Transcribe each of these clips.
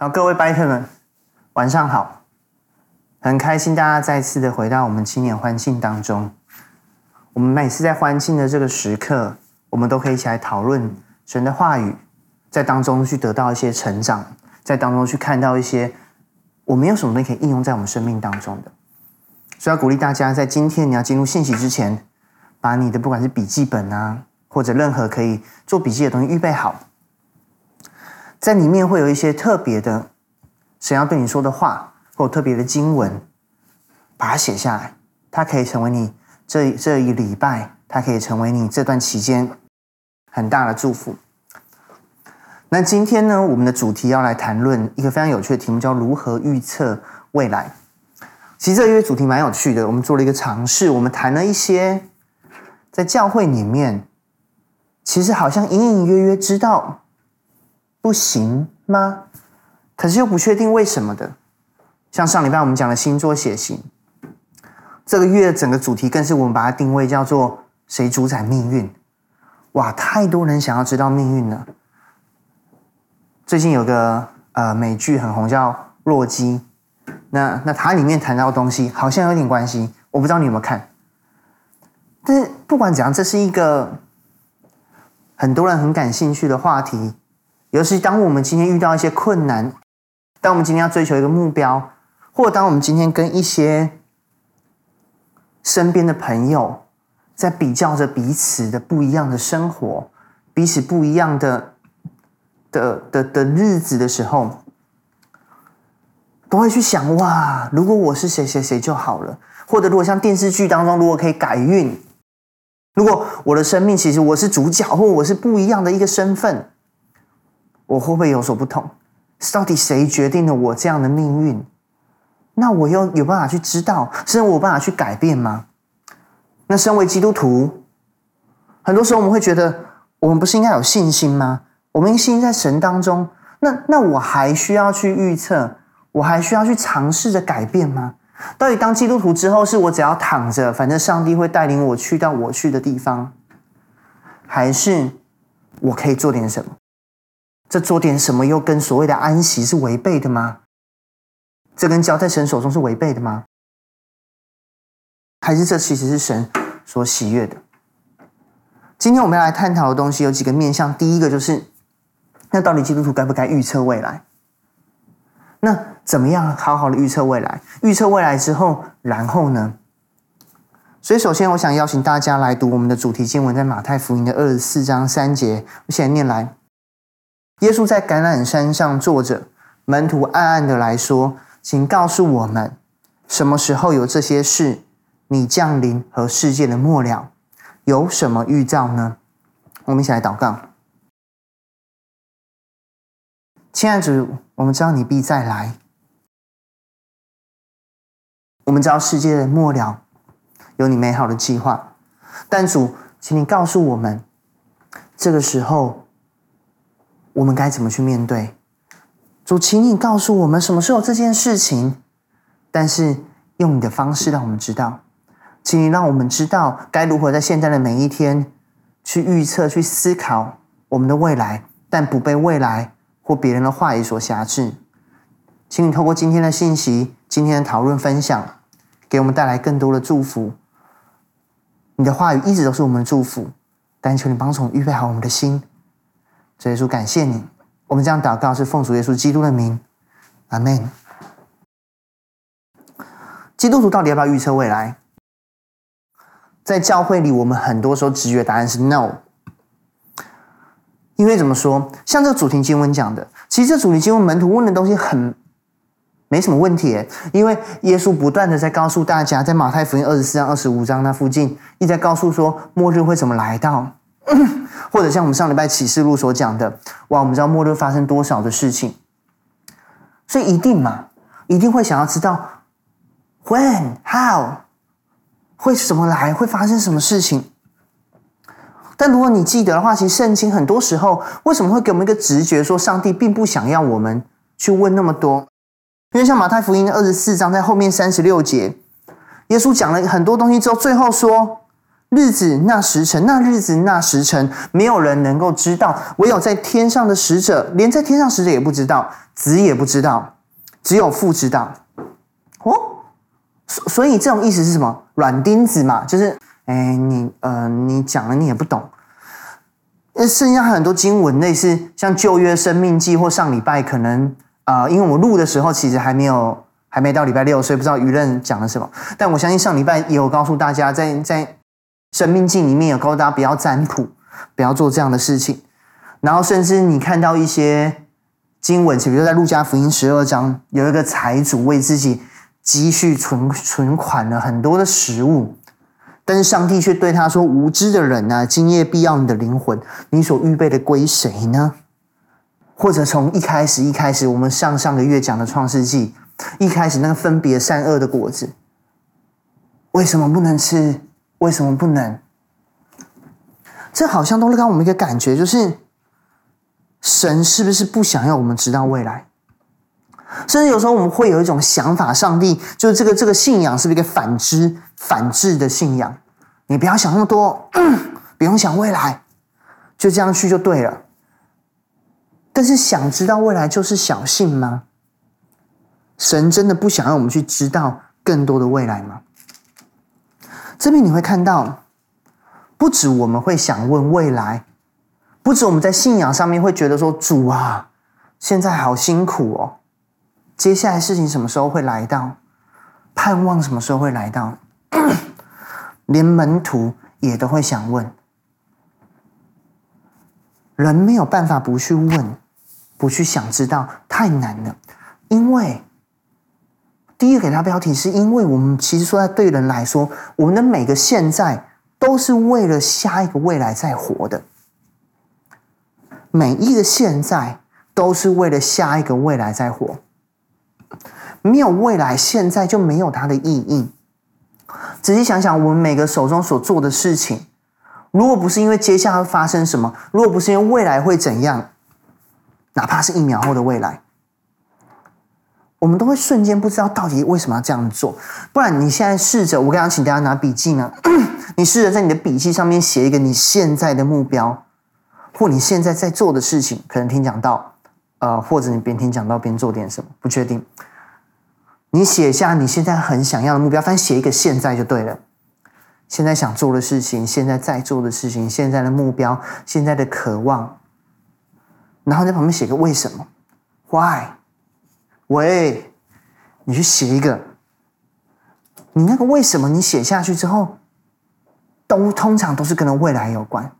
好，各位拜特们，晚上好！很开心大家再次的回到我们青年欢庆当中。我们每次在欢庆的这个时刻，我们都可以一起来讨论神的话语，在当中去得到一些成长，在当中去看到一些我们有什么东西可以应用在我们生命当中的。所以要鼓励大家，在今天你要进入信息之前，把你的不管是笔记本啊，或者任何可以做笔记的东西预备好。在里面会有一些特别的神要对你说的话，或特别的经文，把它写下来。它可以成为你这这一礼拜，它可以成为你这段期间很大的祝福。那今天呢，我们的主题要来谈论一个非常有趣的题目，叫如何预测未来。其实这个主题蛮有趣的，我们做了一个尝试，我们谈了一些在教会里面，其实好像隐隐约约知道。不行吗？可是又不确定为什么的。像上礼拜我们讲的星座血型，这个月整个主题更是我们把它定位叫做“谁主宰命运”。哇，太多人想要知道命运了。最近有个呃美剧很红，叫《洛基》，那那它里面谈到的东西好像有点关系，我不知道你有没有看。但是不管怎样，这是一个很多人很感兴趣的话题。尤其当我们今天遇到一些困难，当我们今天要追求一个目标，或当我们今天跟一些身边的朋友在比较着彼此的不一样的生活，彼此不一样的的的的日子的时候，都会去想：哇，如果我是谁谁谁就好了。或者如果像电视剧当中，如果可以改运，如果我的生命其实我是主角，或我是不一样的一个身份。我会不会有所不同？到底谁决定了我这样的命运？那我又有办法去知道，甚至我有办法去改变吗？那身为基督徒，很多时候我们会觉得，我们不是应该有信心吗？我们信心在神当中，那那我还需要去预测，我还需要去尝试着改变吗？到底当基督徒之后，是我只要躺着，反正上帝会带领我去到我去的地方，还是我可以做点什么？这做点什么又跟所谓的安息是违背的吗？这跟交在神手中是违背的吗？还是这其实是神所喜悦的？今天我们要来探讨的东西有几个面向。第一个就是，那到底基督徒该不该预测未来？那怎么样好好的预测未来？预测未来之后，然后呢？所以，首先我想邀请大家来读我们的主题经文，在马太福音的二十四章三节，我现在念来。耶稣在橄榄山上坐着，门徒暗暗的来说：“请告诉我们，什么时候有这些事？你降临和世界的末了，有什么预兆呢？”我们一起来祷告。亲爱的主，我们知道你必再来，我们知道世界的末了有你美好的计划，但主，请你告诉我们，这个时候。我们该怎么去面对？主，请你告诉我们什么时候这件事情，但是用你的方式让我们知道，请你让我们知道该如何在现在的每一天去预测、去思考我们的未来，但不被未来或别人的话语所辖制。请你透过今天的信息、今天的讨论分享，给我们带来更多的祝福。你的话语一直都是我们的祝福，但求你帮助我们预备好我们的心。主耶稣，感谢你。我们这样祷告是奉主耶稣基督的名，阿门。基督徒到底要不要预测未来？在教会里，我们很多时候直觉答案是 no。因为怎么说？像这个主题经文讲的，其实这主题经文门徒问的东西很没什么问题。因为耶稣不断的在告诉大家，在马太福音二十四章、二十五章那附近，一直在告诉说末日会怎么来到。或者像我们上礼拜启示录所讲的，哇，我们知道末日发生多少的事情，所以一定嘛，一定会想要知道 when how 会什么来，会发生什么事情。但如果你记得的话，其实圣经很多时候为什么会给我们一个直觉，说上帝并不想要我们去问那么多？因为像马太福音二十四章在后面三十六节，耶稣讲了很多东西之后，最后说。日子那时辰，那日子那时辰，没有人能够知道，唯有在天上的使者，连在天上使者也不知道，子也不知道，只有父知道。哦，所所以这种意思是什么？软钉子嘛，就是，哎，你呃，你讲了你也不懂。那剩下很多经文，类似像旧约生命记或上礼拜，可能啊、因为我录的时候其实还没有，还没到礼拜六，所以不知道舆论讲了什么。但我相信上礼拜也有告诉大家，在在。生命记里面有告诉大家不要占卜，不要做这样的事情。然后甚至你看到一些经文，比如说在路加福音十二章，有一个财主为自己积蓄存存款了很多的食物，但是上帝却对他说：“无知的人啊，今夜必要你的灵魂，你所预备的归谁呢？”或者从一开始一开始，我们上上个月讲的创世纪，一开始那个分别善恶的果子，为什么不能吃？为什么不能？这好像都是给我们一个感觉，就是神是不是不想要我们知道未来？甚至有时候我们会有一种想法，上帝就是这个这个信仰是不是一个反之反智的信仰？你不要想那么多，不用想未来，就这样去就对了。但是想知道未来就是小信吗？神真的不想让我们去知道更多的未来吗？这边你会看到，不止我们会想问未来，不止我们在信仰上面会觉得说主啊，现在好辛苦哦，接下来事情什么时候会来到？盼望什么时候会来到？连门徒也都会想问，人没有办法不去问，不去想知道，太难了，因为。第一个给他标题，是因为我们其实说，在对人来说，我们的每个现在都是为了下一个未来在活的。每一个现在都是为了下一个未来在活。没有未来，现在就没有它的意义。仔细想想，我们每个手中所做的事情，如果不是因为接下来会发生什么，如果不是因为未来会怎样，哪怕是一秒后的未来。我们都会瞬间不知道到底为什么要这样做，不然你现在试着，我刚刚请大家拿笔记呢，你试着在你的笔记上面写一个你现在的目标，或你现在在做的事情，可能听讲到，呃，或者你边听讲到边做点什么，不确定。你写下你现在很想要的目标，反正写一个现在就对了。现在想做的事情，现在在做的事情，现在的目标，现在的渴望，然后在旁边写个为什么，Why？喂，你去写一个，你那个为什么？你写下去之后，都通常都是跟未来有关。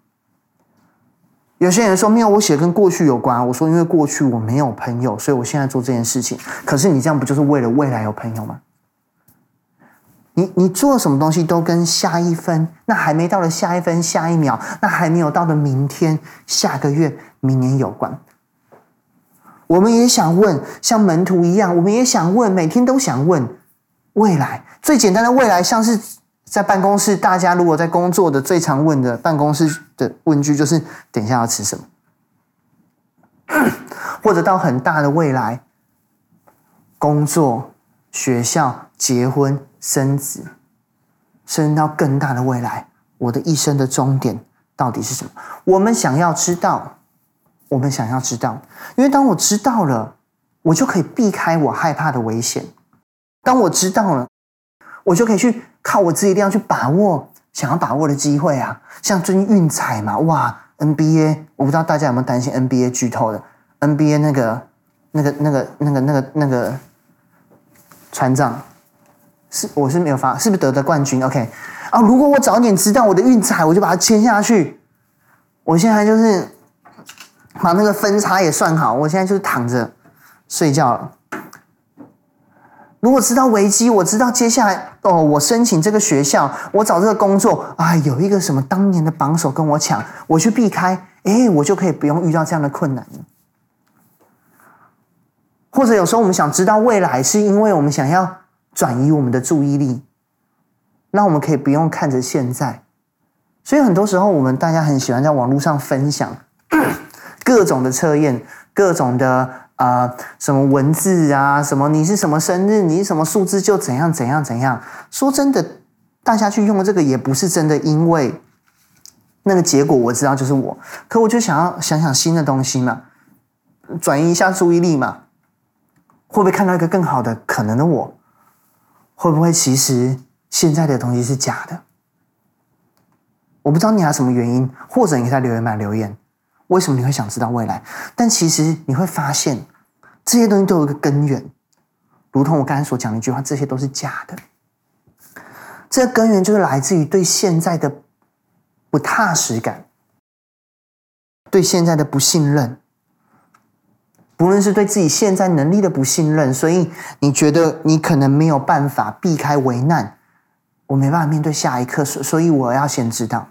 有些人说没有，我写跟过去有关。我说因为过去我没有朋友，所以我现在做这件事情。可是你这样不就是为了未来有朋友吗？你你做什么东西都跟下一分，那还没到了下一分、下一秒，那还没有到的明天、下个月、明年有关。我们也想问，像门徒一样，我们也想问，每天都想问未来。最简单的未来，像是在办公室，大家如果在工作的最常问的办公室的问句就是：等一下要吃什么？或者到很大的未来，工作、学校、结婚、生子，甚至到更大的未来，我的一生的终点到底是什么？我们想要知道。我们想要知道，因为当我知道了，我就可以避开我害怕的危险。当我知道了，我就可以去靠我自己力量去把握想要把握的机会啊！像最近运彩嘛，哇，NBA，我不知道大家有没有担心 NBA 剧透的？NBA 那个、那个、那个、那个、那个、那个船长，是我是没有发，是不是得的冠军？OK 啊，如果我早点知道我的运彩，我就把它签下去。我现在就是。把那个分差也算好，我现在就是躺着睡觉了。如果知道危机，我知道接下来哦，我申请这个学校，我找这个工作，啊，有一个什么当年的榜首跟我抢，我去避开，哎，我就可以不用遇到这样的困难了。或者有时候我们想知道未来，是因为我们想要转移我们的注意力，那我们可以不用看着现在。所以很多时候，我们大家很喜欢在网络上分享。各种的测验，各种的啊、什么文字啊，什么你是什么生日，你是什么数字就怎样怎样怎样。说真的，大家去用这个，也不是真的，因为那个结果我知道就是我，可我就想要想想新的东西嘛，转移一下注意力嘛，会不会看到一个更好的可能的我？会不会其实现在的东西是假的？我不知道你还有什么原因，或者你可以在留言板留言，为什么你会想知道未来？但其实你会发现，这些东西都有一个根源，如同我刚才所讲的一句话，这些都是假的。这个根源就是来自于对现在的不踏实感，对现在的不信任，不论是对自己现在能力的不信任，所以你觉得你可能没有办法避开危难，我没办法面对下一刻，所所以我要先知道，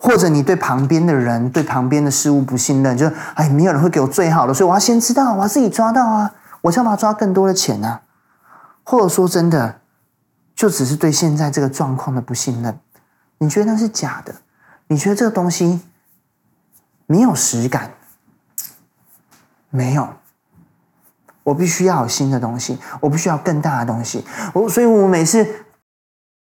或者你对旁边的人、对旁边的事物不信任，就哎，没有人会给我最好的，所以我要先知道，我要自己抓到啊，我想把它抓更多的钱啊，或者说真的。就只是对现在这个状况的不信任，你觉得那是假的？你觉得这个东西没有实感？没有，我必须要有新的东西，我必须要更大的东西。我所以，我每次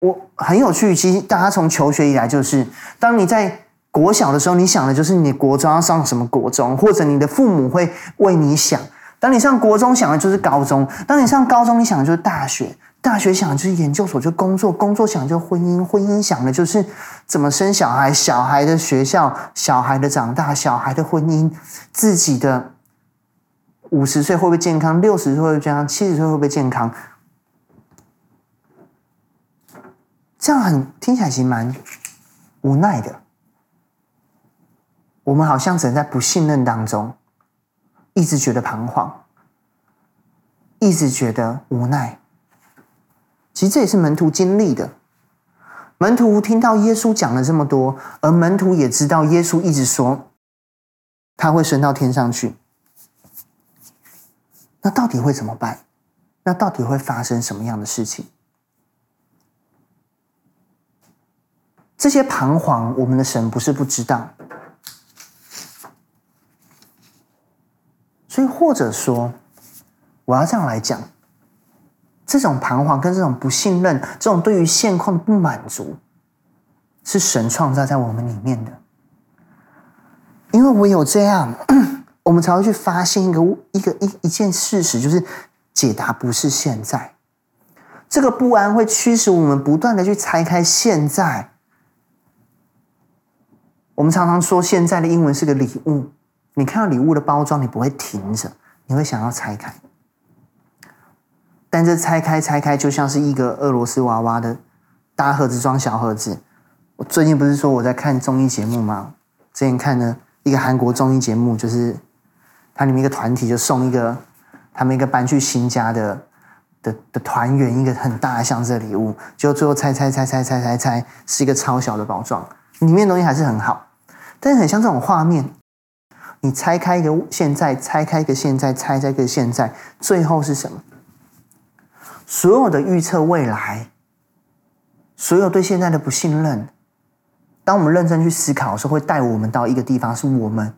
我很有趣，其实大家从求学以来，就是当你在国小的时候，你想的就是你国中要上什么国中，或者你的父母会为你想；当你上国中，想的就是高中；当你上高中，你想的就是大学。大学想的就是研究所，就工作；工作想就是婚姻，婚姻想的就是怎么生小孩，小孩的学校，小孩的长大，小孩的婚姻，自己的五十岁会不会健康，六十岁会不会健康，七十岁会不会健康？这样很听起来其实蛮无奈的。我们好像只能在不信任当中，一直觉得彷徨，一直觉得无奈。其实这也是门徒经历的。门徒听到耶稣讲了这么多，而门徒也知道耶稣一直说他会升到天上去。那到底会怎么办？那到底会发生什么样的事情？这些彷徨，我们的神不是不知道。所以，或者说，我要这样来讲。这种彷徨跟这种不信任，这种对于现况的不满足，是神创造在我们里面的。因为唯有这样，我们才会去发现一个一个一一件事实，就是解答不是现在。这个不安会驱使我们不断的去拆开现在。我们常常说，现在的英文是个礼物。你看到礼物的包装，你不会停着，你会想要拆开。但这拆开拆开，就像是一个俄罗斯娃娃的大盒子装小盒子。我最近不是说我在看综艺节目吗？之前看了一个韩国综艺节目，就是它里面一个团体就送一个他们一个搬去新家的的的团员一个很大的箱子的礼物，就最后拆拆拆拆拆拆拆，是一个超小的包装，里面东西还是很好，但是很像这种画面，你拆开一个现在，拆开一个现在，拆开一个现在，最后是什么？所有的预测未来，所有对现在的不信任，当我们认真去思考的时候，会带我们到一个地方，是我们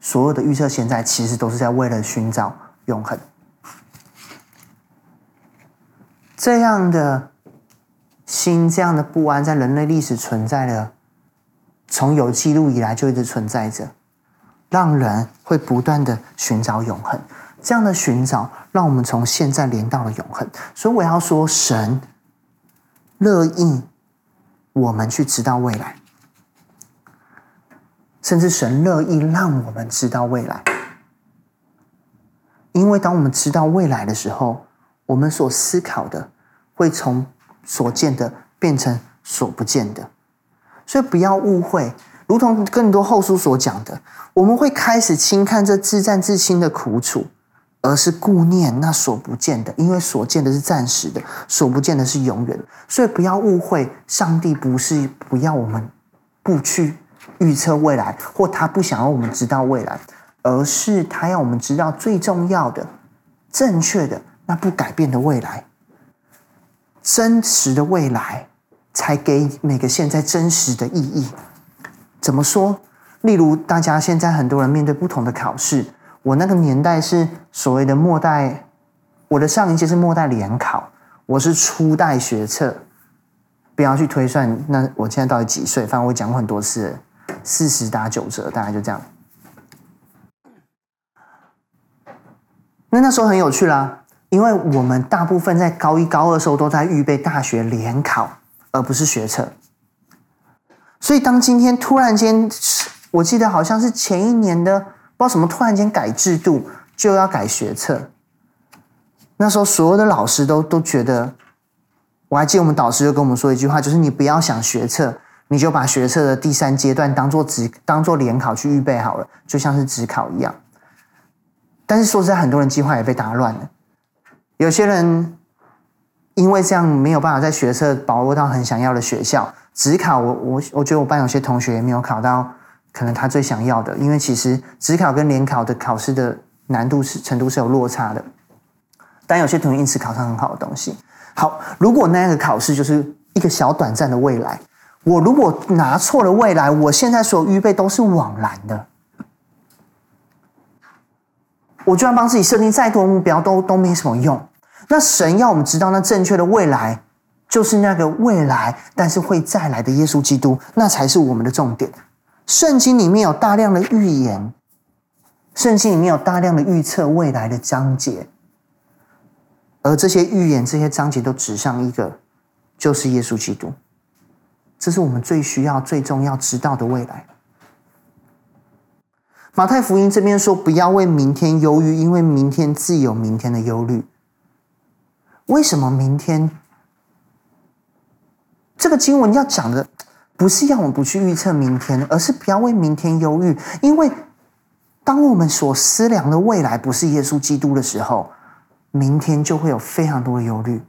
所有的预测现在，其实都是在为了寻找永恒。这样的心，这样的不安，在人类历史存在的，从有记录以来就一直存在着，让人会不断的寻找永恒。这样的寻找，让我们从现在连到了永恒。所以我要说，神乐意我们去知道未来，甚至神乐意让我们知道未来。因为当我们知道未来的时候，我们所思考的会从所见的变成所不见的。所以不要误会，如同更多后书所讲的，我们会开始轻看这自战自轻的苦楚。而是顾念那所不见的，因为所见的是暂时的，所不见的是永远。所以不要误会，上帝不是不要我们不去预测未来，或他不想要我们知道未来，而是他要我们知道最重要的、正确的、那不改变的未来，真实的未来，才给每个现在真实的意义。怎么说？例如，大家现在很多人面对不同的考试。我那个年代是所谓的末代，我的上一届是末代联考，我是初代学测，不要去推算，那我现在到底几岁？反正我讲过很多次，四十打九折，大概就这样。那那时候很有趣啦，因为我们大部分在高一、高二的时候都在预备大学联考，而不是学测。所以当今天突然间，我记得好像是前一年的，不知道什么，突然间改制度，就要改学测。那时候所有的老师都都觉得，我还记得我们导师就跟我们说一句话，就是你不要想学测，你就把学测的第三阶段当做职当做联考去预备好了，就像是职考一样。但是说实在，很多人计划也被打乱了。有些人因为这样没有办法在学测把握到很想要的学校，只考我我我觉得我班有些同学也没有考到可能他最想要的，因为其实只考跟联考的考试的难度是程度是有落差的。但有些同学因此考上很好的东西。好，如果那个考试就是一个小短暂的未来，我如果拿错了未来，我现在所预备都是枉然的。我就算帮自己设定再多目标，都都没什么用。那神要我们知道，那正确的未来就是那个未来，但是会再来的耶稣基督，那才是我们的重点。圣经里面有大量的预言，圣经里面有大量的预测未来的章节，而这些预言、这些章节都指向一个，就是耶稣基督。这是我们最需要、最重要知道的未来。马太福音这边说：“不要为明天忧虑，因为明天自有明天的忧虑。”为什么明天？这个经文要讲的不是要我们不去预测明天，而是不要为明天忧虑。因为当我们所思量的未来不是耶稣基督的时候，明天就会有非常多的忧虑。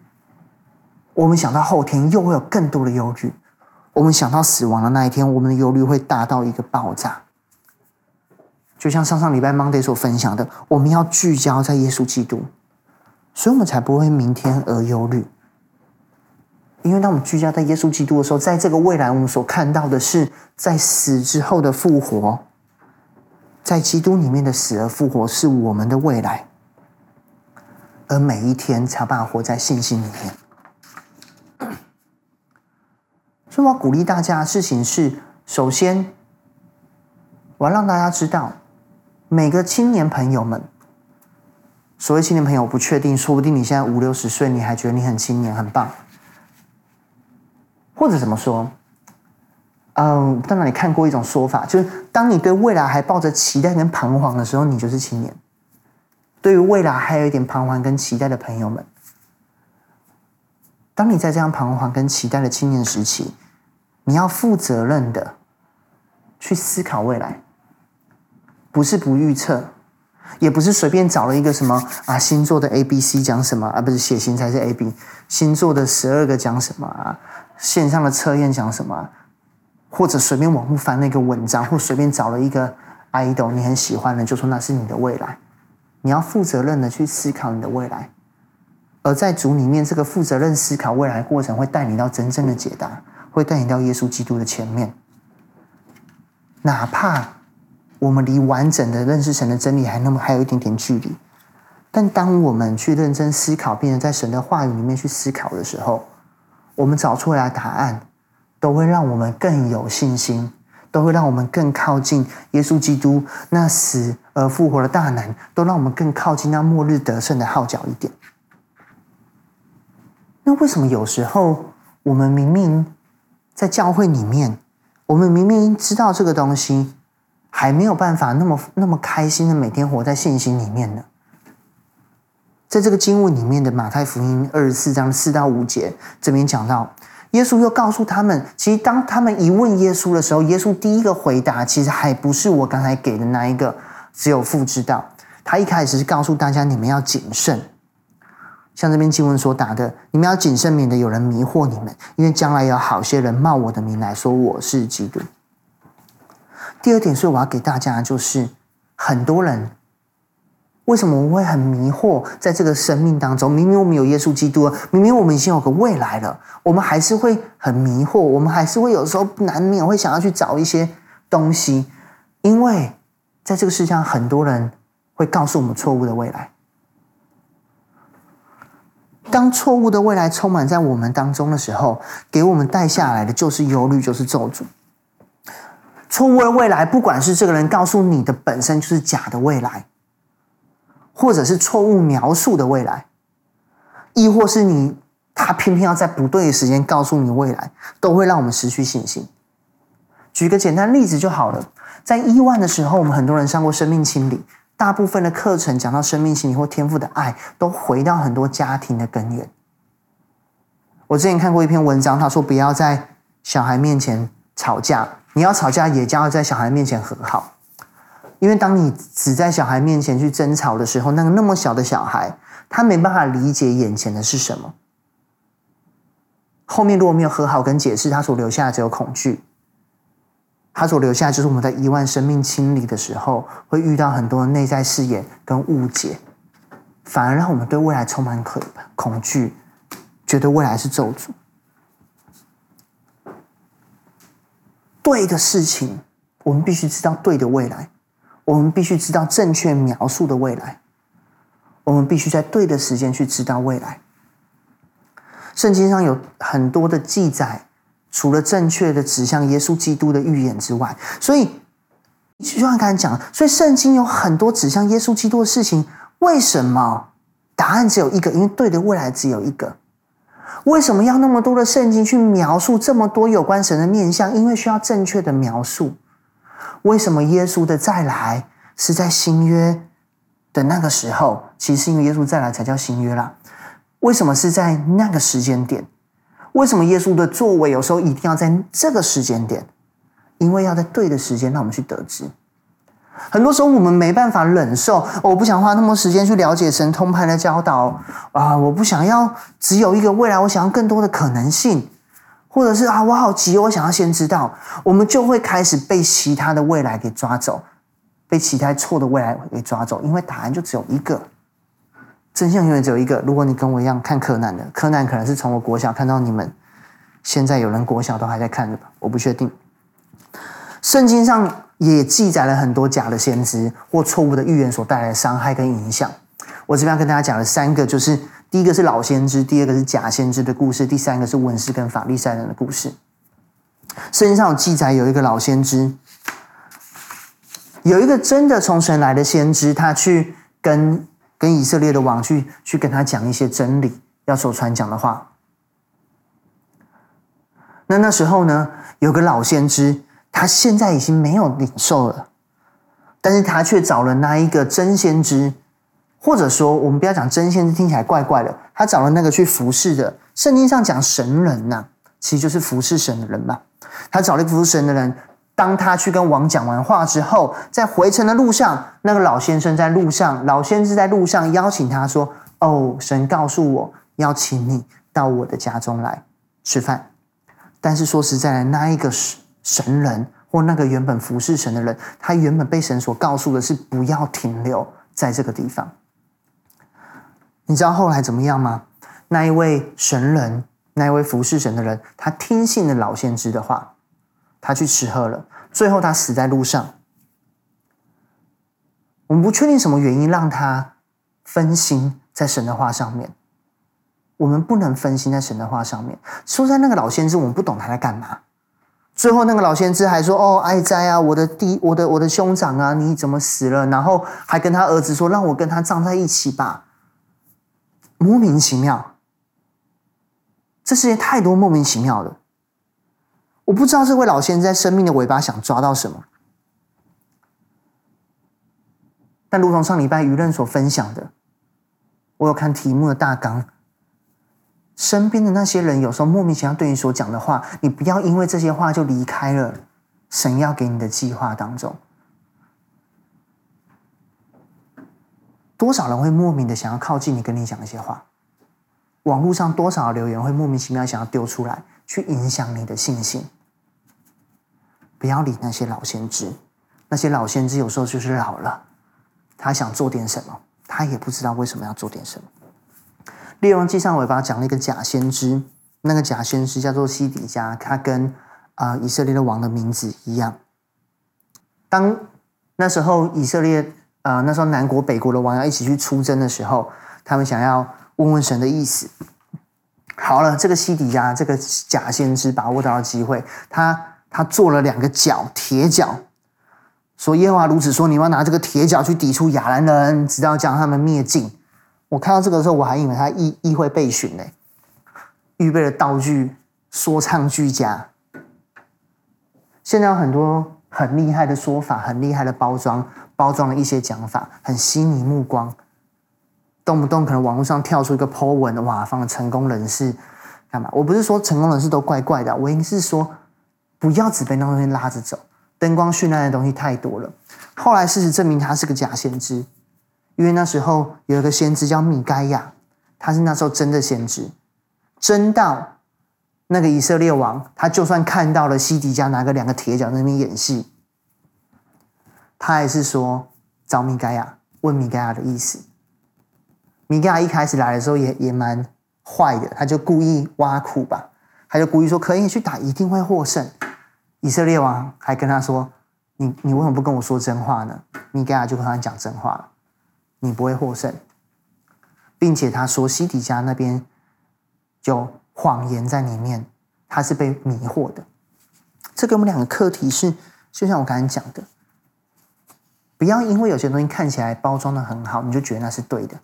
我们想到后天，又会有更多的忧虑。我们想到死亡的那一天，我们的忧虑会大到一个爆炸。就像上上礼拜 Monday 所分享的，我们要聚焦在耶稣基督，所以我们才不会明天而忧虑。因为当我们聚焦在耶稣基督的时候，在这个未来，我们所看到的是在死之后的复活，在基督里面的死而复活是我们的未来，而每一天才把活在信心里面。所以我要鼓励大家的事情是：首先，我要让大家知道。每个青年朋友们，所谓青年朋友，不确定，说不定你现在五六十岁，你还觉得你很青年，很棒，或者怎么说？嗯，在哪里看过一种说法，就是当你对未来还抱着期待跟彷徨的时候，你就是青年。对于未来还有一点彷徨跟期待的朋友们，当你在这样彷徨跟期待的青年时期，你要负责任的去思考未来。不是不预测，也不是随便找了一个什么啊星座的 A B C 讲什么啊，不是血型才是 A B 星座的十二个讲什么啊，线上的测验讲什么，或者随便网络翻那个文章，或随便找了一个 idol 你很喜欢的，就说那是你的未来。你要负责任的去思考你的未来，而在主里面，这个负责任思考未来过程会带你到真正的解答，会带你到耶稣基督的前面，哪怕。我们离完整的认识神的真理还那么还有一点点距离，但当我们去认真思考，并且在神的话语里面去思考的时候，我们找出来的答案，都会让我们更有信心，都会让我们更靠近耶稣基督那死而复活的大能，都让我们更靠近那末日得胜的号角一点。那为什么有时候我们明明在教会里面，我们明明知道这个东西？还没有办法那么那么开心的每天活在信心里面呢。在这个经文里面的马太福音二十四章四到五节，这边讲到，耶稣又告诉他们，其实当他们一问耶稣的时候，耶稣第一个回答其实还不是我刚才给的那一个，只有父知道。他一开始是告诉大家，你们要谨慎，像这边经文所打的，你们要谨慎，免得有人迷惑你们，因为将来有好些人冒我的名来说我是基督。第二点，所以我要给大家就是，很多人为什么我会很迷惑？在这个生命当中，明明我们有耶稣基督，明明我们已经有个未来了，我们还是会很迷惑，我们还是会有时候难免会想要去找一些东西，因为在这个世界上，很多人会告诉我们错误的未来。当错误的未来充满在我们当中的时候，给我们带下来的就是忧虑，就是咒诅。错误的未来，不管是这个人告诉你的本身就是假的未来，或者是错误描述的未来，亦或是你他偏偏要在不对的时间告诉你未来，都会让我们失去信心。举个简单例子就好了，在一万的时候，我们很多人上过生命清理，大部分的课程讲到生命清理或天赋的爱，都回到很多家庭的根源。我之前看过一篇文章，他说不要在小孩面前吵架。你要吵架，也将要在小孩面前和好，因为当你只在小孩面前去争吵的时候，那个那么小的小孩，他没办法理解眼前的是什么。后面如果没有和好跟解释，他所留下的只有恐惧。他所留下的就是我们在一万生命清理的时候，会遇到很多内在视野跟误解，反而让我们对未来充满恐恐惧，觉得未来是咒诅。对的事情，我们必须知道对的未来；我们必须知道正确描述的未来；我们必须在对的时间去知道未来。圣经上有很多的记载，除了正确的指向耶稣基督的预言之外，所以就像刚才讲，所以圣经有很多指向耶稣基督的事情。为什么？答案只有一个，因为对的未来只有一个。为什么要那么多的圣经去描述这么多有关神的面相？因为需要正确的描述。为什么耶稣的再来是在新约的那个时候？其实因为耶稣再来才叫新约啦。为什么是在那个时间点？为什么耶稣的作为有时候一定要在这个时间点？因为要在对的时间让我们去得知。很多时候我们没办法忍受，我不想花那么多时间去了解神通派的教导啊！我不想要只有一个未来，我想要更多的可能性，或者是啊，我好急，我想要先知道，我们就会开始被其他的未来给抓走，被其他错的未来给抓走，因为答案就只有一个，真相永远只有一个。如果你跟我一样看柯南的，柯南可能是从我国小看到你们，现在有人国小都还在看的吧？我不确定。圣经上。也记载了很多假的先知或错误的预言所带来的伤害跟影响。我这边要跟大家讲的三个，就是第一个是老先知，第二个是假先知的故事，第三个是文士跟法利赛人的故事。圣经上有记载，有一个老先知，有一个真的从神来的先知，他去跟跟以色列的王去去跟他讲一些真理，要所传讲的话。那那时候呢，有个老先知。他现在已经没有领受了，但是他却找了那一个真先知，或者说我们不要讲真先知，听起来怪怪的。他找了那个去服侍的，圣经上讲神人呐、其实就是服侍神的人嘛。他找了一服侍神的人，当他去跟王讲完话之后，在回程的路上，那个老先生在路上，老先知在路上邀请他说：“哦，神告诉我要请你到我的家中来吃饭。”但是说实在的，那一个是。神人或那个原本服侍神的人，他原本被神所告诉的是不要停留在这个地方。你知道后来怎么样吗？那一位神人，那一位服侍神的人，他听信了老先知的话，他去吃喝了，最后他死在路上。我们不确定什么原因让他分心在神的话上面。我们不能分心在神的话上面。说在那个老先知，我们不懂他在干嘛。最后，那个老先知还说：“哦，哀哉啊，我的弟，我的我的兄长啊，你怎么死了？”然后还跟他儿子说：“让我跟他葬在一起吧。”莫名其妙，这世界太多莫名其妙的。我不知道这位老先知在生命的尾巴想抓到什么，但如同上礼拜舆论所分享的，我有看题目的大纲。身边的那些人有时候莫名其妙对你所讲的话，你不要因为这些话就离开了神要给你的计划当中。多少人会莫名的想要靠近你，跟你讲一些话？网络上多少留言会莫名其妙想要丢出来，去影响你的信心？不要理那些老先知，那些老先知有时候就是老了，他想做点什么，他也不知道为什么要做点什么。列王记上尾巴讲了一个假先知，那个假先知叫做西底家，他跟啊、呃、以色列的王的名字一样。当那时候以色列啊、呃、那时候南国北国的王要一起去出征的时候，他们想要问问神的意思。好了，这个西底家这个假先知把握到了机会，他他做了两个脚，铁角，说耶和华如此说，你要拿这个铁脚去抵触亚兰人，直到将他们灭尽。我看到这个时候，我还以为他议议会备询呢，预备了道具，说唱俱佳。现在有很多很厉害的说法，很厉害的包装，包装了一些讲法，很吸引目光。动不动可能网络上跳出一个 po 文，哇，放成功人士干嘛？我不是说成功人士都怪怪的，我应该是说不要只被那东西拉着走，灯光绚烂的东西太多了。后来事实证明他是个假先知，因为那时候有一个先知叫米该亚，他是那时候真的先知，真到那个以色列王，他就算看到了西底家拿个两个铁脚在那边演戏，他还是说找米该亚，问米该亚的意思。米该亚一开始来的时候也也蛮坏的，他就故意挖苦吧，他就故意说可以去打，一定会获胜。以色列王还跟他说：“你你为什么不跟我说真话呢？”米该亚就跟他讲真话了：“你不会获胜，并且他说西底家那边有谎言在里面，他是被迷惑的。”这给我们两个课题是，就像我刚才讲的，不要因为有些东西看起来包装得很好，你就觉得那是对的。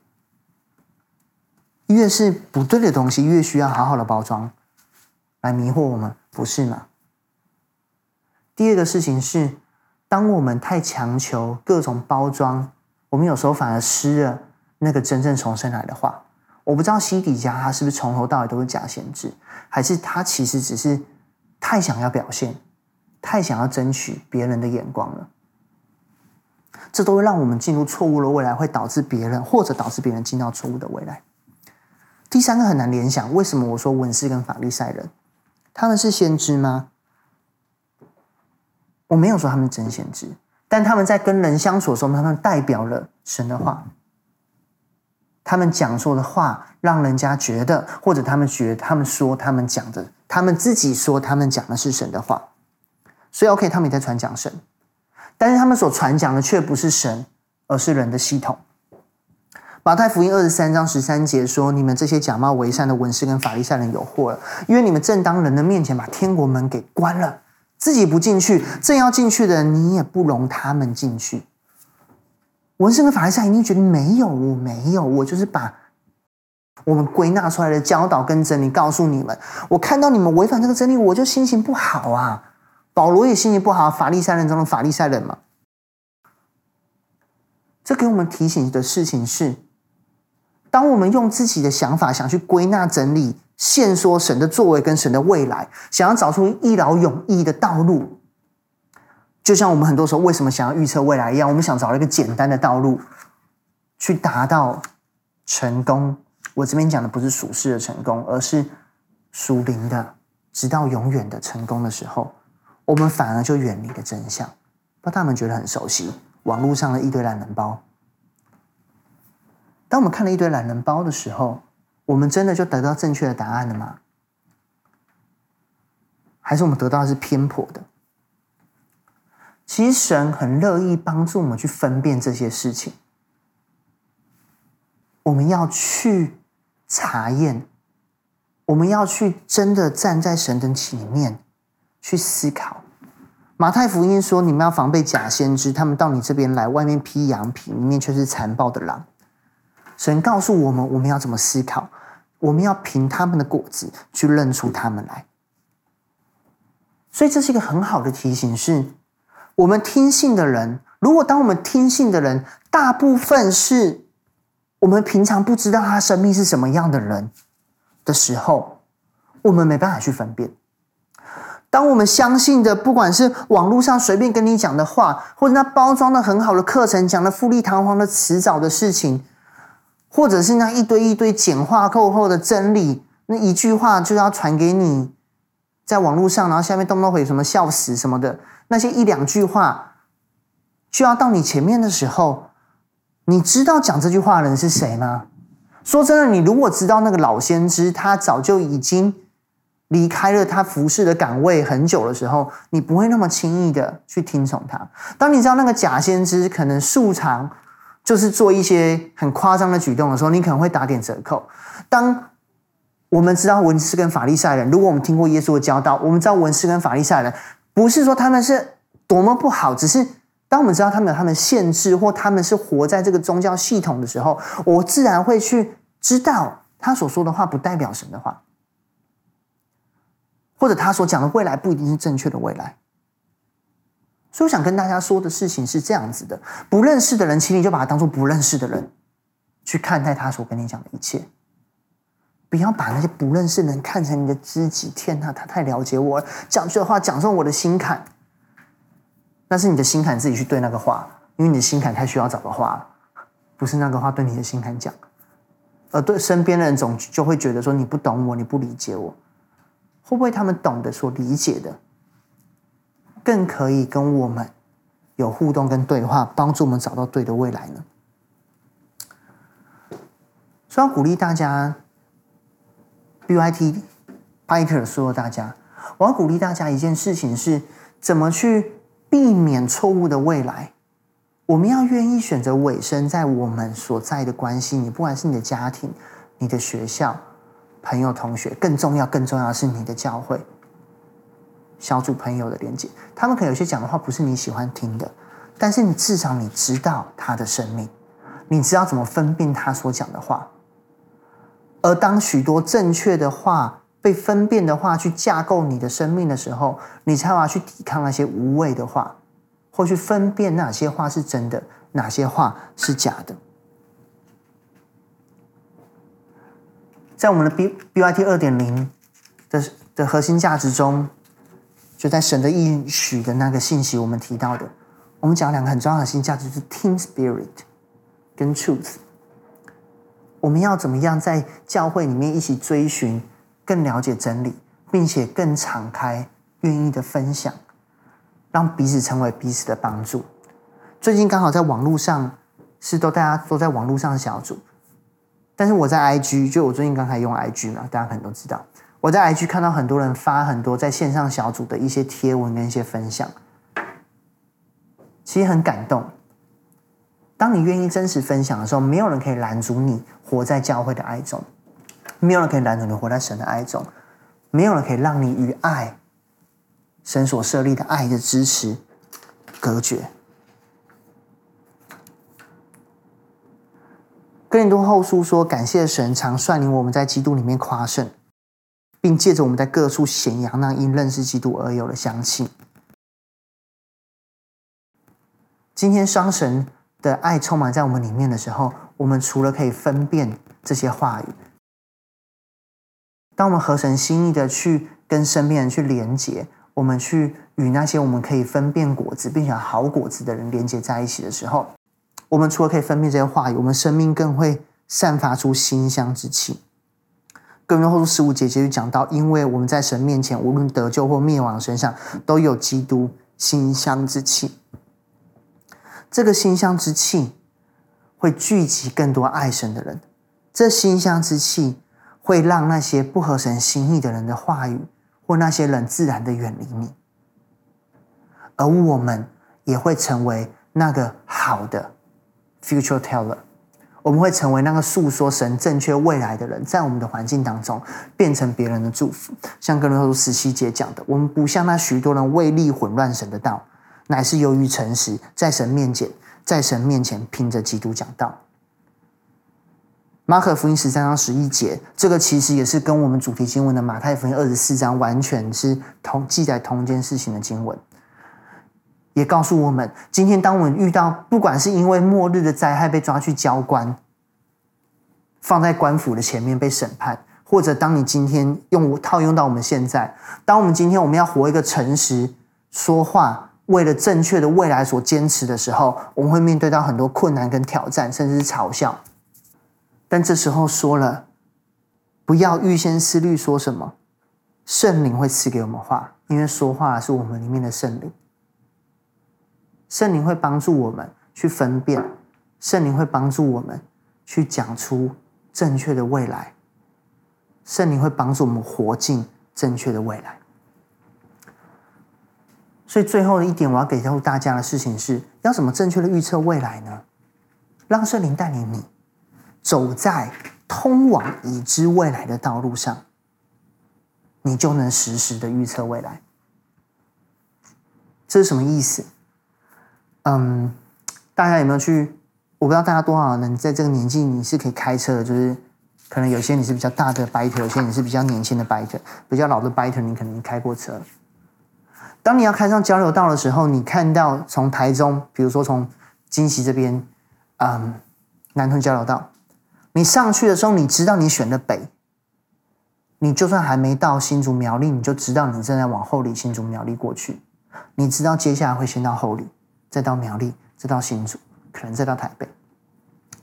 越是不对的东西，越需要好好的包装来迷惑我们，不是吗？第二个事情是，当我们太强求各种包装，我们有时候反而失了那个真正重生来的话。我不知道西底家他是不是从头到尾都是假先知，还是他其实只是太想要表现，太想要争取别人的眼光了。这都会让我们进入错误的未来，会导致别人或者导致别人进到错误的未来。第三个很难联想，为什么我说文士跟法利赛人，他们是先知吗？我没有说他们真先知，但他们在跟人相处的时候，他们代表了神的话，他们讲说的话，让人家觉得，或者他们觉得，他们说他们讲的，他们自己说他们讲的是神的话，所以 OK，他们也在传讲神，但是他们所传讲的却不是神，而是人的系统。马太福音二十三章十三节说：“你们这些假冒为善的文士跟法利赛人有祸了，因为你们正当人的面前把天国门给关了，自己不进去，正要进去的，你也不容他们进去。”文士跟法利赛一定觉得没有，我没有，我就是把我们归纳出来的教导跟真理告诉你们。我看到你们违反这个真理，我就心情不好啊。保罗也心情不好，法利赛人中的法利赛人嘛。这给我们提醒的事情是。当我们用自己的想法想去归纳整理、现说神的作为跟神的未来，想要找出一劳永逸的道路，就像我们很多时候为什么想要预测未来一样，我们想找一个简单的道路去达到成功。我这边讲的不是属世的成功，而是属灵的，直到永远的成功的时候，我们反而就远离了真相。不知道他们觉得很熟悉，网络上的一堆懒人包。当我们看了一堆懒人包的时候，我们真的就得到正确的答案了吗？还是我们得到的是偏颇的？其实神很乐意帮助我们去分辨这些事情。我们要去查验，我们要去真的站在神的里面去思考。马太福音说：“你们要防备假先知，他们到你这边来，外面披羊皮，里面却是残暴的狼。”神告诉我们，我们要怎么思考？我们要凭他们的果子去认出他们来。所以这是一个很好的提醒：是我们听信的人，如果当我们听信的人大部分是我们平常不知道他生命是什么样的人的时候，我们没办法去分辨。当我们相信的，不管是网络上随便跟你讲的话，或者那包装的很好的课程，讲的富丽堂皇的辞藻的事情。或者是那一堆一堆简化过后的真理，那一句话就要传给你，在网络上，然后下面动不动会什么笑死什么的，那些一两句话，就要到你前面的时候，你知道讲这句话的人是谁吗？说真的，你如果知道那个老先知他早就已经离开了他服侍的岗位很久的时候，你不会那么轻易的去听从他。当你知道那个假先知可能素常。就是做一些很夸张的举动的时候，你可能会打点折扣。当我们知道文士跟法利赛人，如果我们听过耶稣的教导，我们知道文士跟法利赛人不是说他们是多么不好，只是当我们知道他们有他们限制，或他们是活在这个宗教系统的时候，我自然会去知道他所说的话不代表神的话，或者他所讲的未来不一定是正确的未来。所以我想跟大家说的事情是这样子的：不认识的人，请你就把他当做不认识的人去看待他所跟你讲的一切。不要把那些不认识的人看成你的知己。天哪，他太了解我，讲出的话讲中我的心坎。那是你的心坎自己去对那个话，因为你的心坎太需要找个话，不是那个话对你的心坎讲。而对身边的人总就会觉得说你不懂我，你不理解我。会不会他们懂得所理解的，更可以跟我们有互动跟对话，帮助我们找到对的未来呢？所以要鼓励大家。BYT Biker 说：“大家，我要鼓励大家一件事情是，怎么去避免错误的未来。我们要愿意选择委身在我们所在的关系，你不管是你的家庭、你的学校、朋友、同学，更重要、更重要是你的教会、小组朋友的连接。他们可能有些讲的话不是你喜欢听的，但是你至少你知道他的生命，你知道怎么分辨他所讲的话。”而当许多正确的话被分辨的话去架构你的生命的时候，你才要去抵抗那些无谓的话，或去分辨哪些话是真的，哪些话是假的。在我们的 B BYT 二点零的的核心价值中，就在神的应许的那个信息，我们提到的，我们讲两个很重要的新价值，是 Team Spirit 跟 Truth。我们要怎么样在教会里面一起追寻、更了解真理，并且更敞开、愿意的分享，让彼此成为彼此的帮助。最近刚好在网络上是都大家都在网络上小组，但是我在 IG，就我最近刚才用 IG 嘛，大家可能都知道，我在 IG 看到很多人发很多在线上小组的一些贴文跟一些分享，其实很感动。当你愿意真实分享的时候，没有人可以拦阻你活在教会的爱中，没有人可以拦阻你活在神的爱中，没有人可以让你与爱、神所设立的爱的支持隔绝。哥林多后书说：“感谢神常率领我们在基督里面夸胜，并借着我们在各处显扬那因认识基督而有的香气。”今天双神。的爱充满在我们里面的时候，我们除了可以分辨这些话语，当我们合神心意的去跟身边人去连接，我们去与那些我们可以分辨果子并且好果子的人连接在一起的时候，我们除了可以分辨这些话语，我们生命更会散发出馨香之气。更多后书十五节就讲到，因为我们在神面前，无论得救或灭亡，身上都有基督馨香之气。这个馨香之气会聚集更多爱神的人，这馨香之气会让那些不合神心意的人的话语或那些人自然的远离你，而我们也会成为那个好的 future teller，我们会成为那个诉说神正确未来的人，在我们的环境当中变成别人的祝福。像哥林多十七节讲的，我们不像那许多人为利混乱神的道。乃是由于诚实，在神面前，在神面前凭着基督讲道。马可福音十三章十一节，这个其实也是跟我们主题经文的马太福音二十四章完全是同记载同一件事情的经文，也告诉我们，今天当我们遇到不管是因为末日的灾害被抓去交官，放在官府的前面被审判，或者当你今天用套用到我们现在，当我们今天我们要活一个诚实说话。为了正确的未来所坚持的时候，我们会面对到很多困难跟挑战，甚至是嘲笑。但这时候说了，不要预先思虑说什么，圣灵会赐给我们话，因为说话是我们里面的圣灵。圣灵会帮助我们去分辨，圣灵会帮助我们去讲出正确的未来，圣灵会帮助我们活进正确的未来。所以最后的一点，我要给到大家的事情是：要怎么正确的预测未来呢？让圣灵带领你走在通往已知未来的道路上，你就能实时的预测未来。这是什么意思？嗯，大家有没有去？我不知道大家多少人在这个年纪你是可以开车的，就是可能有些你是比较大的 Biter，有些你是比较年轻的 Biter，比较老的 Biter，你可能开过车。当你要开上交流道的时候，你看到从台中，比如说从金溪这边，嗯，南屯交流道，你上去的时候，你知道你选的北，你就算还没到新竹苗栗，你就知道你正在往后里新竹苗栗过去，你知道接下来会先到后里，再到苗栗，再到新竹，可能再到台北。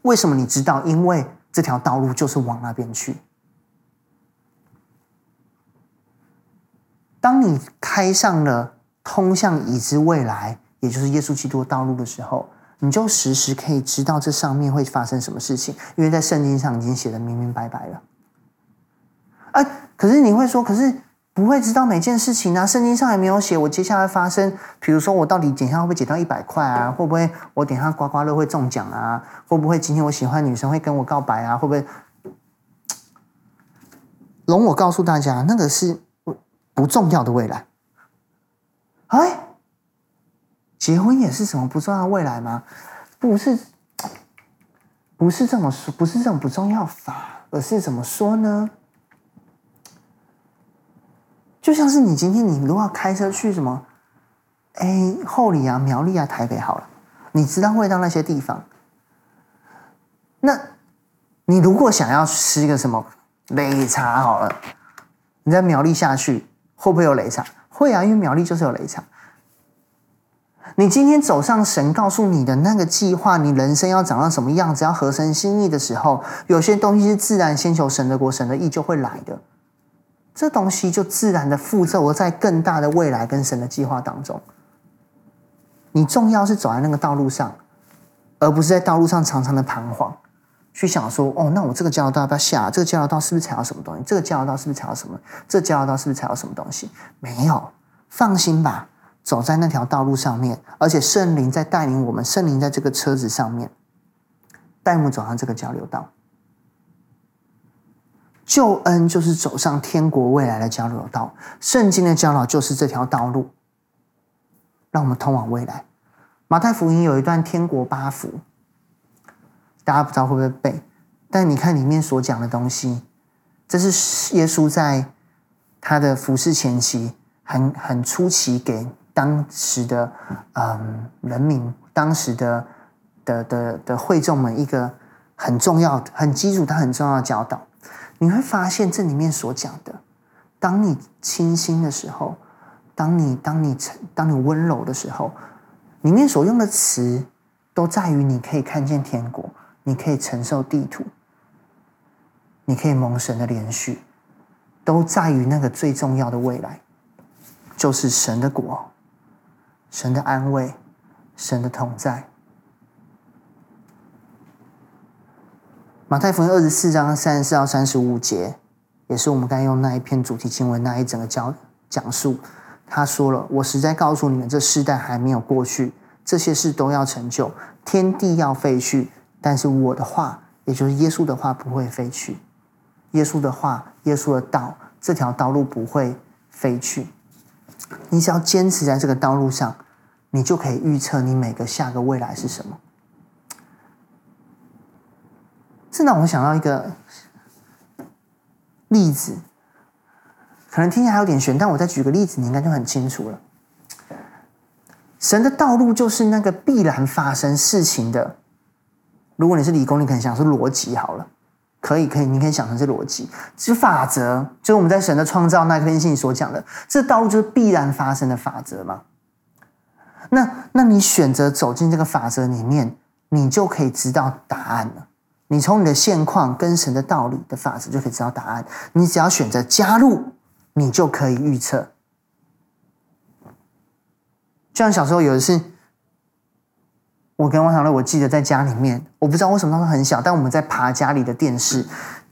为什么你知道？因为这条道路就是往那边去。当你开上了通向已知未来，也就是耶稣基督的道路的时候，你就时时可以知道这上面会发生什么事情，因为在圣经上已经写的明明白白了。哎，可是你会说，可是不会知道每件事情啊？圣经上也没有写我接下来发生，比如说我到底等下会不会捡到一百块啊？会不会我等下刮刮乐会中奖啊？会不会今天我喜欢女生会跟我告白啊？会不会？容我告诉大家，那个是。不重要的未来，哎，结婚也是什么不重要的未来吗？不是，不是这么说，不是这种不重要法，而是怎么说呢？就像是你今天你如果要开车去什么，哎，后里啊、苗栗啊、台北好了，你知道会到那些地方，那你如果想要吃个什么擂茶好了，你在苗栗下去。会不会有擂茶？会啊，因为苗栗就是有擂茶。你今天走上神告诉你的那个计划，你人生要长到什么样子，要合神心意的时候，有些东西是自然先求神的国，神的意就会来的。这东西就自然的附着在更大的未来跟神的计划当中。你重要是走在那个道路上，而不是在道路上常常的彷徨。去想说，哦，那我这个交流道要不要下？这个交流道是不是踩到什么东西？这个交流道是不是踩到什么？这个交流道是不是踩到什么东西？没有，放心吧，走在那条道路上面，而且圣灵在带领我们，圣灵在这个车子上面带我们走上这个交流道。救恩就是走上天国未来的交流道，圣经的教导就是这条道路，让我们通往未来。马太福音有一段天国八福。大家不知道会不会背，但你看里面所讲的东西，这是耶稣在他的服侍前期很很初期给当时的嗯人民、当时的的的的会众们一个很重要的、很基础他很重要的教导。你会发现这里面所讲的，当你清心的时候，当你当你当你温柔的时候，里面所用的词都在于你可以看见天国。你可以承受地土，你可以蒙神的连续，都在于那个最重要的未来，就是神的国、神的安慰、神的同在。马太福音二十四章三十四到三十五节，也是我们刚用那一篇主题经文那一整个讲讲述。他说了：“我实在告诉你们，这世代还没有过去，这些事都要成就，天地要废去。”但是我的话，也就是耶稣的话，不会废去。耶稣的话，耶稣的道，这条道路不会废去。你只要坚持在这个道路上，你就可以预测你每个下个未来是什么。这让我想到一个例子，可能听起来有点悬，但我再举个例子，你应该就很清楚了。神的道路就是那个必然发生事情的。如果你是理工，你可能想说逻辑好了，可以可以，你可以想成是逻辑，是法则，就是我们在神的创造那篇信所讲的，这道路就是必然发生的法则嘛。那那你选择走进这个法则里面，你就可以知道答案了。你从你的现况跟神的道理的法则就可以知道答案。你只要选择加入，你就可以预测。就像小时候有的是。我跟王小乐，我记得在家里面，我不知道为什么他们很小，但我们在爬家里的电视。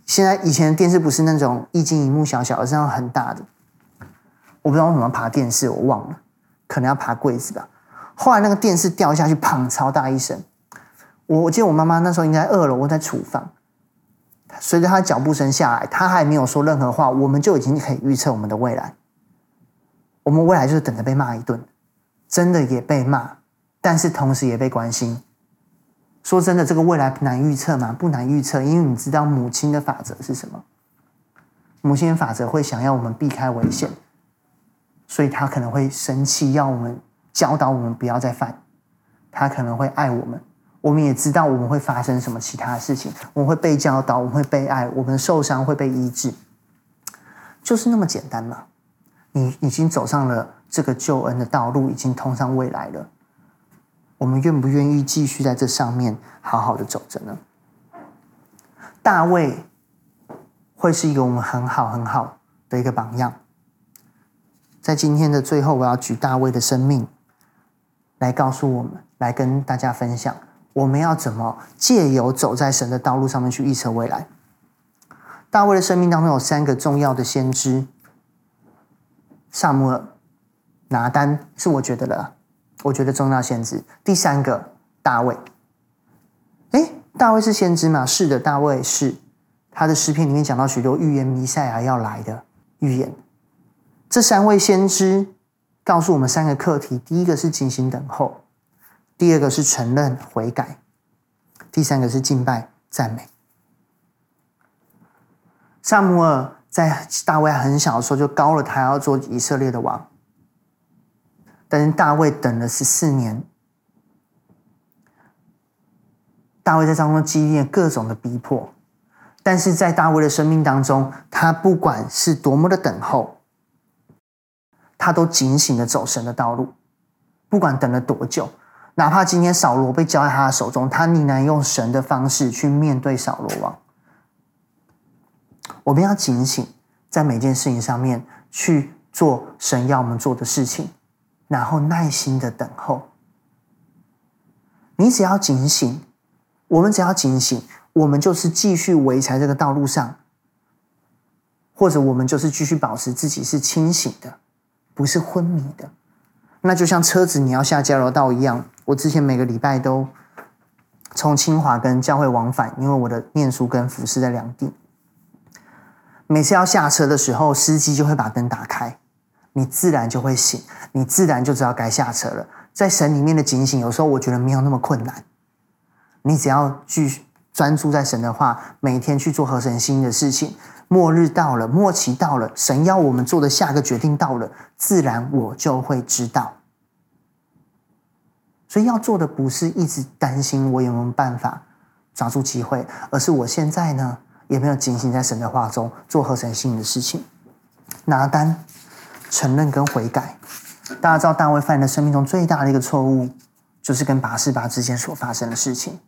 现在以前的电视不是那种一晶萤幕小小，而是那种很大的。我不知道为什么爬电视，我忘了，可能要爬柜子吧。后来那个电视掉下去，砰，超大一声。我我记得我妈妈那时候应该二楼，我在厨房，随着她脚步声下来，她还没有说任何话，我们就已经可以预测我们的未来。我们未来就是等着被骂一顿，真的也被骂，但是同时也被关心。说真的，这个未来难预测吗？不难预测，因为你知道母亲的法则是什么？母亲的法则会想要我们避开危险，所以她可能会生气，要我们教导我们不要再犯。她可能会爱我们，我们也知道我们会发生什么其他的事情，我们会被教导，我们会被爱，我们受伤会被医治，就是那么简单嘛。你已经走上了这个救恩的道路，已经通向未来了。我们愿不愿意继续在这上面好好的走着呢？大卫会是一个我们很好很好的一个榜样。在今天的最后，我要举大卫的生命来告诉我们，来跟大家分享，我们要怎么借由走在神的道路上面去预测未来。大卫的生命当中有三个重要的先知。撒母耳、拿单是我觉得的，我觉得重要先知。第三个大卫，诶，大卫是先知吗？是的，大卫是。他的诗篇里面讲到许多预言弥赛亚要来的预言。这三位先知告诉我们三个课题：第一个是静心等候，第二个是承认悔改，第三个是敬拜赞美。撒母耳。在大卫很小的时候就高了他要做以色列的王，但是大卫等了十四年，大卫在当中经历了各种的逼迫，但是在大卫的生命当中，他不管是多么的等候，他都警醒的走神的道路，不管等了多久，哪怕今天扫罗被交在他的手中，他仍然用神的方式去面对扫罗王。我们要警醒，在每件事情上面去做神要我们做的事情，然后耐心的等候。你只要警醒，我们只要警醒，我们就是继续维持在这个道路上，或者我们就是继续保持自己是清醒的，不是昏迷的。那就像车子你要下加油道一样，我之前每个礼拜都从清华跟教会往返，因为我的念书跟服侍在两地。每次要下车的时候，司机就会把灯打开，你自然就会醒，你自然就知道该下车了。在神里面的警醒，有时候我觉得没有那么困难。你只要去专注在神的话，每天去做合神心的事情。末日到了，末期到了，神要我们做的下个决定到了，自然我就会知道。所以要做的不是一直担心我有没有办法抓住机会，而是我现在呢？也没有警醒在神的话中做合神心意的事情。拿单承认跟悔改，大家知道大卫犯的生命中最大的一个错误，就是跟拔示巴之间所发生的事情。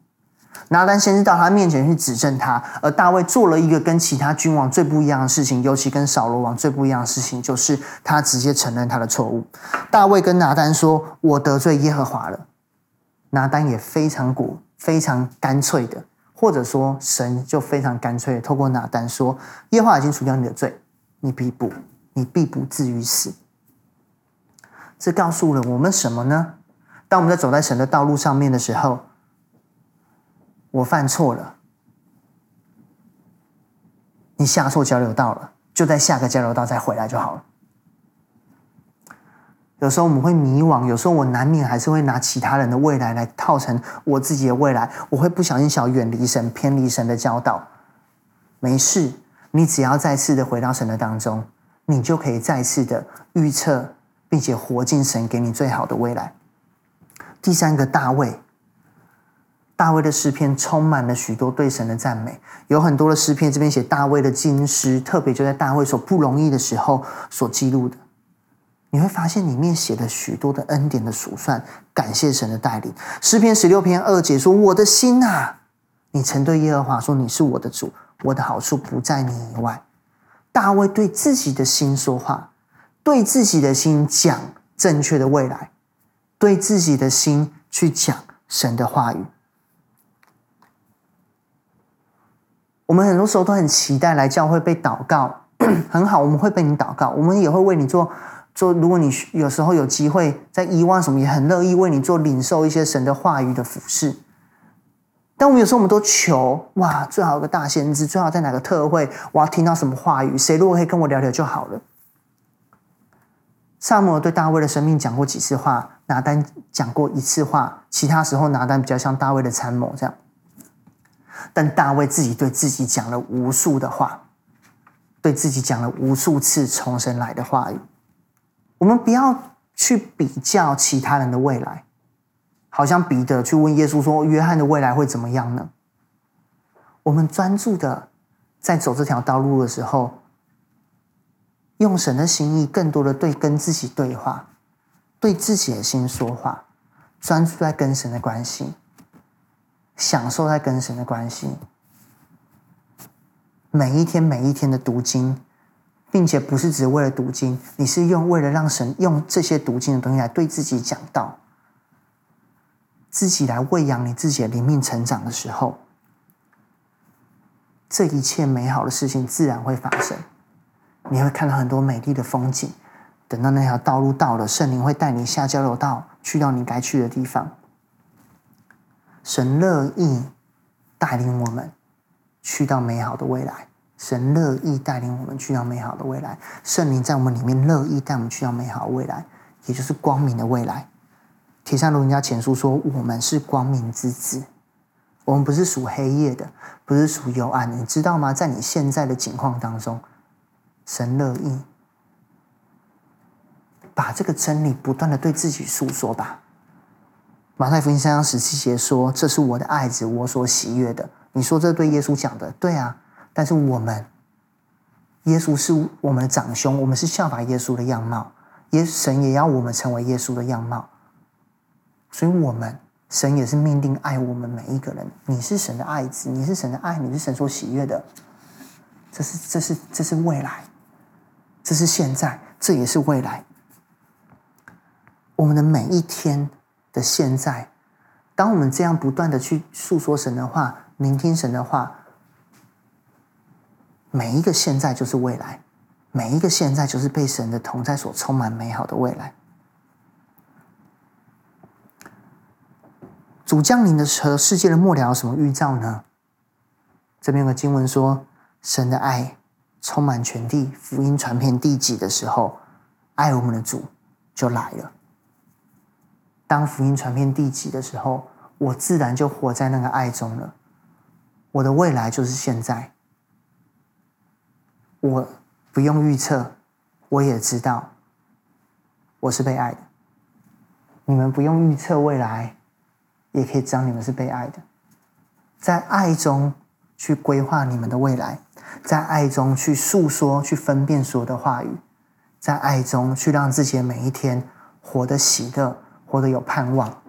拿单先是到他面前去指证他，而大卫做了一个跟其他君王最不一样的事情，尤其跟扫罗王最不一样的事情，就是他直接承认他的错误。大卫跟拿单说：“我得罪耶和华了。”拿单也非常果非常干脆的。或者说，神就非常干脆，透过拿单说：“耶和华已经除掉你的罪，你必不，你必不至于死。”这告诉了我们什么呢？当我们在走在神的道路上面的时候，我犯错了，你下错交流道了，就在下个交流道再回来就好了。有时候我们会迷惘，有时候我难免还是会拿其他人的未来来套成我自己的未来，我会不小心想远离神、偏离神的教导。没事，你只要再次的回到神的当中，你就可以再次的预测，并且活进神给你最好的未来。第三个，大卫，大卫的诗篇充满了许多对神的赞美，有很多的诗篇这边写大卫的金诗，特别就在大卫所不容易的时候所记录的。你会发现里面写了许多的恩典的数算，感谢神的带领。诗篇十六篇二节说：“我的心啊，你曾对耶和华说，你是我的主，我的好处不在你以外。”大卫对自己的心说话，对自己的心讲正确的未来，对自己的心去讲神的话语。我们很多时候都很期待来教会被祷告，很好，我们会被你祷告，我们也会为你做。做，如果你有时候有机会在遗忘什么，也很乐意为你做领受一些神的话语的服侍。但我们有时候我们都求哇，最好有个大先知，最好在哪个特会，我要听到什么话语，谁如果可以跟我聊聊就好了。撒母耳对大卫的生命讲过几次话，拿单讲过一次话，其他时候拿单比较像大卫的参谋这样。但大卫自己对自己讲了无数的话，对自己讲了无数次重生来的话语。我们不要去比较其他人的未来。好像彼得去问耶稣说：“约翰的未来会怎么样呢？”我们专注的在走这条道路的时候，用神的心意，更多的对跟自己对话，对自己的心说话，专注在跟神的关系，享受在跟神的关系。每一天每一天的读经，并且不是只为了读经，你是用为了让神用这些读经的东西来对自己讲道。自己来喂养你自己的灵命成长的时候，这一切美好的事情自然会发生。你会看到很多美丽的风景。等到那条道路到了，圣灵会带你下交流道，去到你该去的地方。神乐意带领我们去到美好的未来。神乐意带领我们去到美好的未来。圣灵在我们里面乐意带我们去到美好的未来，也就是光明的未来。提上路人家前书说：“我们是光明之子，我们不是属黑夜的，不是属幽暗的。你知道吗？在你现在的境况当中，神乐意把这个真理不断的对自己诉说吧。马太福音三章十七节说：‘这是我的爱子，我所喜悦的。’你说这对耶稣讲的，对啊。但是我们，耶稣是我们的长兄，我们是效法耶稣的样貌，耶神也要我们成为耶稣的样貌。”所以，我们神也是命定爱我们每一个人。你是神的爱子，你是神的爱，你是神所喜悦的。这是，这是，这是未来，这是现在，这也是未来。我们的每一天的现在，当我们这样不断的去诉说神的话，聆听神的话，每一个现在就是未来，每一个现在就是被神的同在所充满美好的未来。主降临的时候，世界的末了有什么预兆呢？这边有个经文说，神的爱充满全地，福音传遍地极的时候，爱我们的主就来了。当福音传遍地极的时候，我自然就活在那个爱中了。我的未来就是现在，我不用预测，我也知道我是被爱的。你们不用预测未来。也可以知道你们是被爱的，在爱中去规划你们的未来，在爱中去诉说、去分辨所有的话语，在爱中去让自己的每一天活得喜乐、活得有盼望。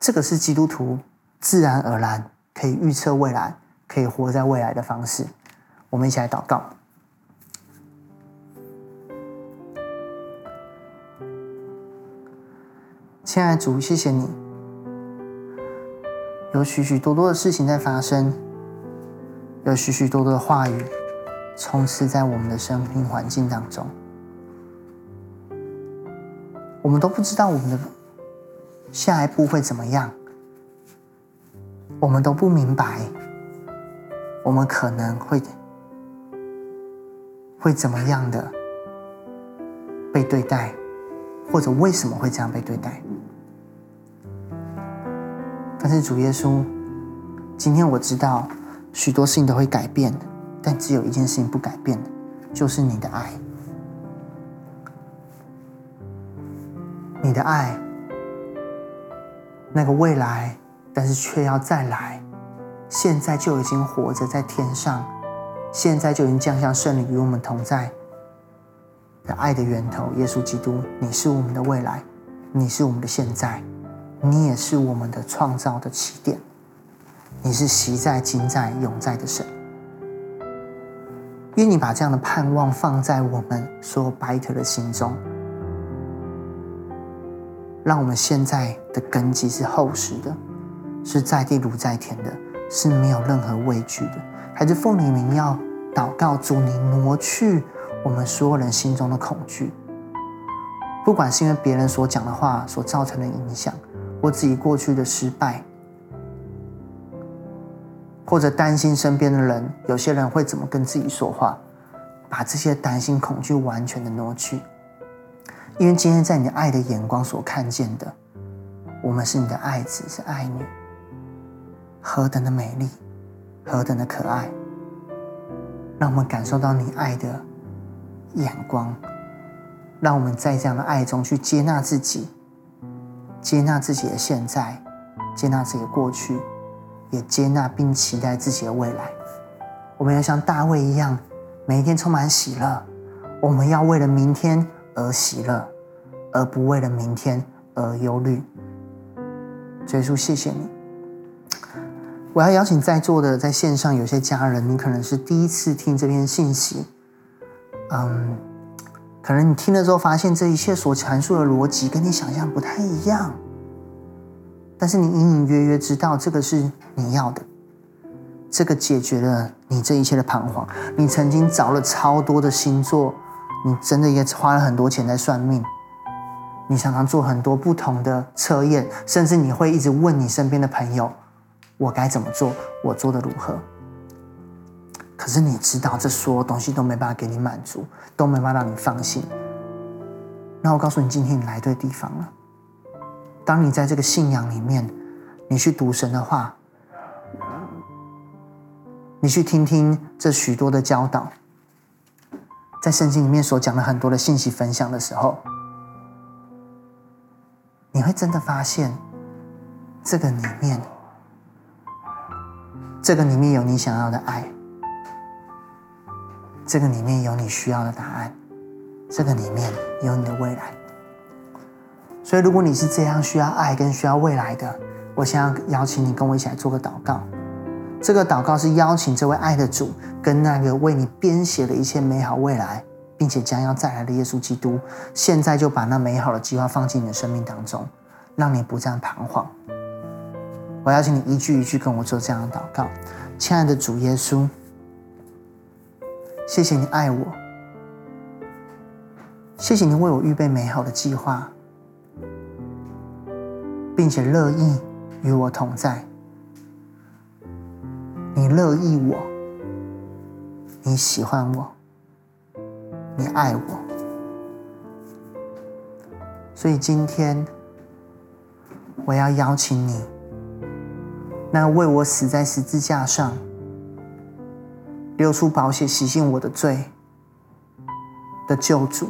这个是基督徒自然而然可以预测未来、可以活在未来的方式。我们一起来祷告。亲爱的主，谢谢你，有许许多多的事情在发生，有许许多多的话语充斥在我们的生命环境当中，我们都不知道我们的下一步会怎么样，我们都不明白，我们可能会会怎么样的被对待。或者为什么会这样被对待？但是主耶稣，今天我知道许多事情都会改变，但只有一件事情不改变的，就是你的爱。你的爱，那个未来，但是却要再来，现在就已经活着在天上，现在就已经降下圣灵与我们同在。的爱的源头，耶稣基督，你是我们的未来，你是我们的现在，你也是我们的创造的起点，你是昔在、今在、永在的神。愿你把这样的盼望放在我们所有白特的心中，让我们现在的根基是厚实的，是在地如在天的，是没有任何畏惧的。孩子奉你名要祷告，主你挪去。我们所有人心中的恐惧，不管是因为别人所讲的话所造成的影响，或自己过去的失败，或者担心身边的人，有些人会怎么跟自己说话，把这些担心、恐惧完全的挪去。因为今天在你爱的眼光所看见的，我们是你的爱子，是爱女，何等的美丽，何等的可爱，让我们感受到你爱的眼光，让我们在这样的爱中去接纳自己，接纳自己的现在，接纳自己的过去。也接纳并期待自己的未来。我们要像大卫一样，每一天充满喜乐。我们要为了明天而喜乐，而不为了明天而忧虑。耶稣，谢谢你。我要邀请在座的在线上有些家人，你可能是第一次听这篇信息，嗯，可能你听了之后发现这一切所阐述的逻辑跟你想象不太一样。但是你隐隐约约知道，这个是你要的，这个解决了你这一切的彷徨。你曾经找了超多的星座，你真的也花了很多钱在算命。你常常做很多不同的测验，甚至你会一直问你身边的朋友：“我该怎么做？我做的如何？”可是你知道，这所有东西都没办法给你满足，都没办法让你放心。那我告诉你，今天你来对地方了。当你在这个信仰里面，你去读神的话，你去听听这许多的教导，在圣经里面所讲的很多的信息分享的时候，你会真的发现，这个里面，这个里面有你想要的爱，这个里面有你需要的答案，这个里面有你的未来。所以，如果你是这样需要爱跟需要未来的，我想要邀请你跟我一起来做个祷告。这个祷告是邀请这位爱的主跟那个为你编写了一切美好未来，并且将要再来的耶稣基督，现在就把那美好的计划放进你的生命当中，让你不再彷徨。我邀请你一句一句跟我做这样的祷告。亲爱的主耶稣，谢谢你爱我，谢谢你为我预备美好的计划。并且乐意与我同在，你乐意我，你喜欢我，你爱我，所以今天我要邀请你，那为我死在十字架上，流出宝血洗净我的罪的救主，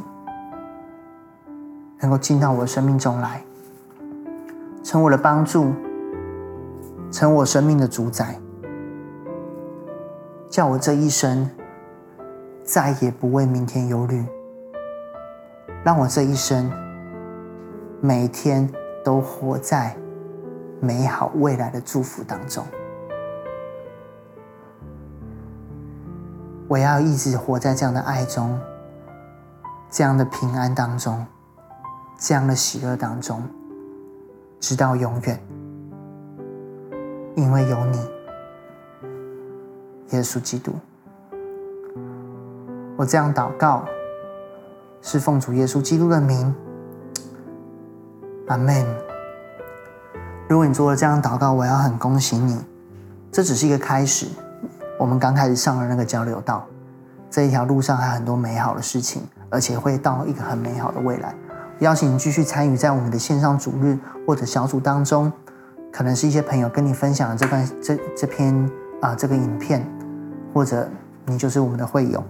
能够进到我的生命中来。成我的帮助，成我生命的主宰，叫我这一生再也不为明天忧虑，让我这一生每天都活在美好未来的祝福当中。我要一直活在这样的爱中，这样的平安当中，这样的喜乐当中。直到永远，因为有你，耶稣基督。我这样祷告，是奉主耶稣基督的名，阿门。如果你做了这样祷告，我要很恭喜你，这只是一个开始。我们刚开始上了那个交流道，这一条路上还有很多美好的事情，而且会到一个很美好的未来。邀请你继续参与在我们的线上主日或者小组当中，可能是一些朋友跟你分享了这段这这篇啊、这个影片，或者你就是我们的会友，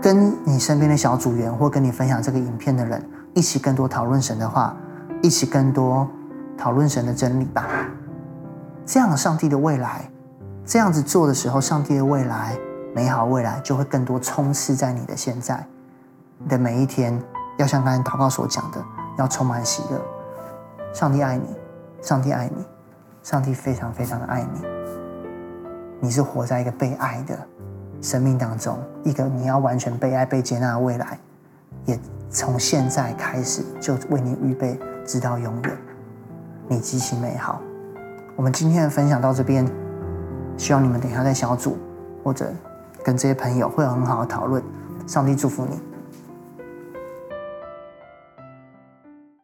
跟你身边的小组员或跟你分享这个影片的人一起更多讨论神的话，一起更多讨论神的真理吧。这样上帝的未来，这样子做的时候，上帝的未来美好未来就会更多充斥在你的现在，你的每一天。要像刚才祷告所讲的，要充满喜乐。上帝爱你，上帝爱你，上帝非常非常的爱你。你是活在一个被爱的生命当中，一个你要完全被爱、被接纳的未来，也从现在开始就为你预备，直到永远。你极其美好。我们今天的分享到这边，希望你们等一下在小组或者跟这些朋友会有很好的讨论。上帝祝福你。